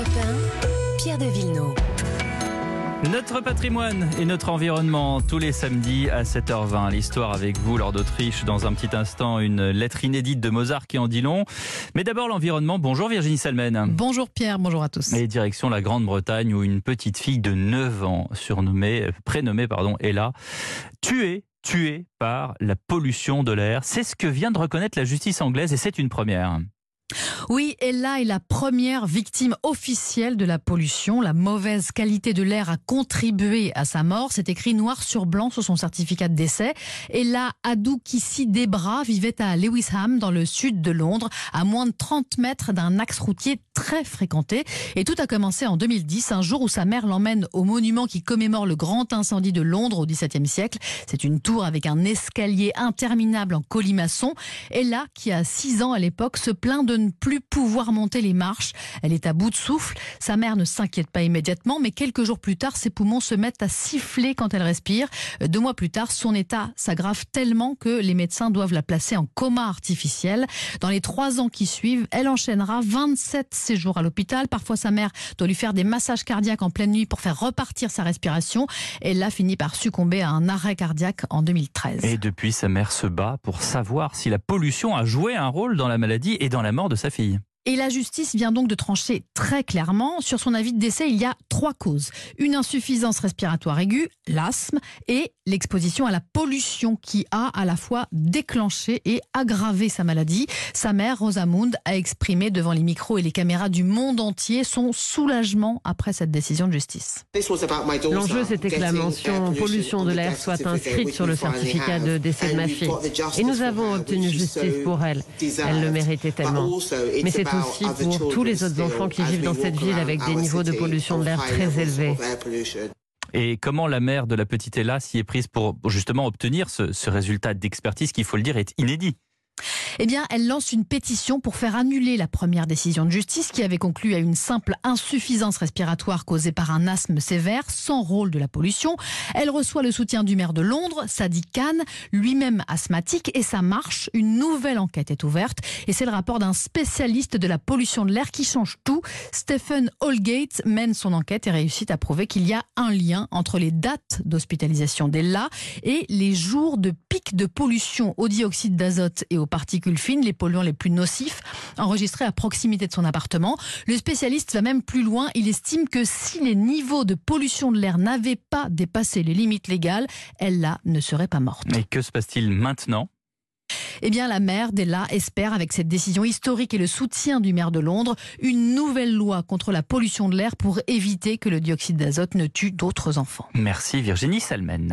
Europe 1, Pierre de Villeneuve. Notre patrimoine et notre environnement tous les samedis à 7h20. L'histoire avec vous, Lord d'Autriche. Dans un petit instant, une lettre inédite de Mozart qui en dit long. Mais d'abord l'environnement. Bonjour Virginie Salmen. Bonjour Pierre, bonjour à tous. Et direction la Grande-Bretagne où une petite fille de 9 ans, surnommée, prénommée pardon, Ella, tuée tuée par la pollution de l'air. C'est ce que vient de reconnaître la justice anglaise et c'est une première. Oui, Ella est la première victime officielle de la pollution. La mauvaise qualité de l'air a contribué à sa mort. C'est écrit noir sur blanc sur son certificat de décès. Ella Adoukissi Debra vivait à Lewisham, dans le sud de Londres, à moins de 30 mètres d'un axe routier très fréquenté. Et tout a commencé en 2010, un jour où sa mère l'emmène au monument qui commémore le grand incendie de Londres au XVIIe siècle. C'est une tour avec un escalier interminable en colimaçon. Ella, qui a 6 ans à l'époque, se plaint de plus pouvoir monter les marches. Elle est à bout de souffle. Sa mère ne s'inquiète pas immédiatement, mais quelques jours plus tard, ses poumons se mettent à siffler quand elle respire. Deux mois plus tard, son état s'aggrave tellement que les médecins doivent la placer en coma artificiel. Dans les trois ans qui suivent, elle enchaînera 27 séjours à l'hôpital. Parfois, sa mère doit lui faire des massages cardiaques en pleine nuit pour faire repartir sa respiration. Elle a fini par succomber à un arrêt cardiaque en 2013. Et depuis, sa mère se bat pour savoir si la pollution a joué un rôle dans la maladie et dans la mort de sa fille. Et la justice vient donc de trancher très clairement. Sur son avis de décès, il y a trois causes. Une insuffisance respiratoire aiguë, l'asthme, et l'exposition à la pollution qui a à la fois déclenché et aggravé sa maladie. Sa mère, Rosamund, a exprimé devant les micros et les caméras du monde entier son soulagement après cette décision de justice. L'enjeu, c'était que la mention pollution de l'air soit inscrite sur le certificat de décès de ma fille. Et nous avons obtenu justice pour elle. Elle le méritait tellement. Mais c'est aussi pour tous les autres enfants qui vivent dans cette ville avec des niveaux de pollution de l'air très élevés. Et comment la mère de la petite Ella s'y est prise pour justement obtenir ce, ce résultat d'expertise qui, il faut le dire, est inédit? Eh bien, elle lance une pétition pour faire annuler la première décision de justice qui avait conclu à une simple insuffisance respiratoire causée par un asthme sévère sans rôle de la pollution. Elle reçoit le soutien du maire de Londres, Sadiq Khan, lui-même asthmatique, et ça marche. Une nouvelle enquête est ouverte et c'est le rapport d'un spécialiste de la pollution de l'air qui change tout. Stephen Holgate mène son enquête et réussit à prouver qu'il y a un lien entre les dates d'hospitalisation d'Ella et les jours de pic de pollution au dioxyde d'azote et aux particules fines, les polluants les plus nocifs, enregistrés à proximité de son appartement. Le spécialiste va même plus loin. Il estime que si les niveaux de pollution de l'air n'avaient pas dépassé les limites légales, elle là ne serait pas morte. Mais que se passe-t-il maintenant? Eh bien, la maire d'Ella espère, avec cette décision historique et le soutien du maire de Londres, une nouvelle loi contre la pollution de l'air pour éviter que le dioxyde d'azote ne tue d'autres enfants. Merci Virginie Salmen.